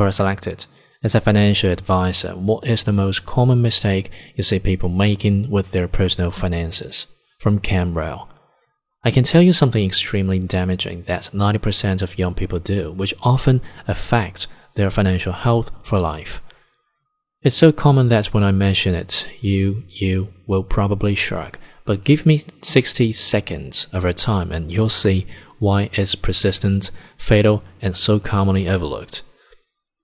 Quora selected. As a financial advisor, what is the most common mistake you see people making with their personal finances? From Camrell. I can tell you something extremely damaging that 90% of young people do, which often affects their financial health for life. It's so common that when I mention it, you, you will probably shrug. But give me 60 seconds of your time and you'll see why it's persistent, fatal, and so commonly overlooked.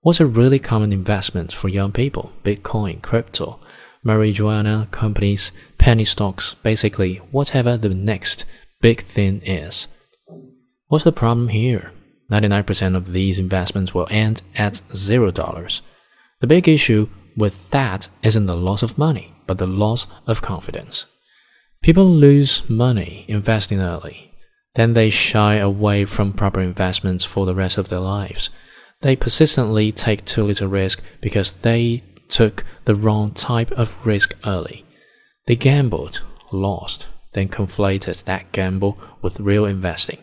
What's a really common investment for young people? Bitcoin, crypto, marijuana companies, penny stocks, basically whatever the next big thing is. What's the problem here? 99% of these investments will end at $0. The big issue with that isn't the loss of money, but the loss of confidence. People lose money investing early. Then they shy away from proper investments for the rest of their lives. They persistently take too little risk because they took the wrong type of risk early. They gambled, lost, then conflated that gamble with real investing.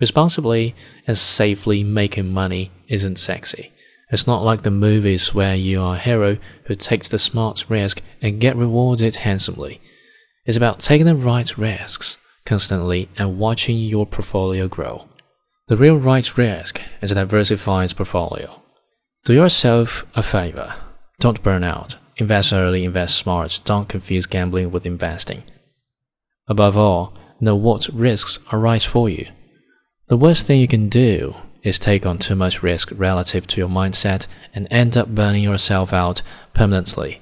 Responsibly and safely making money isn't sexy. It's not like the movies where you are a hero who takes the smart risk and get rewarded handsomely. It's about taking the right risks constantly and watching your portfolio grow. The real right risk is a diversified portfolio. Do yourself a favor. Don't burn out. Invest early, invest smart. Don't confuse gambling with investing. Above all, know what risks are right for you. The worst thing you can do is take on too much risk relative to your mindset and end up burning yourself out permanently.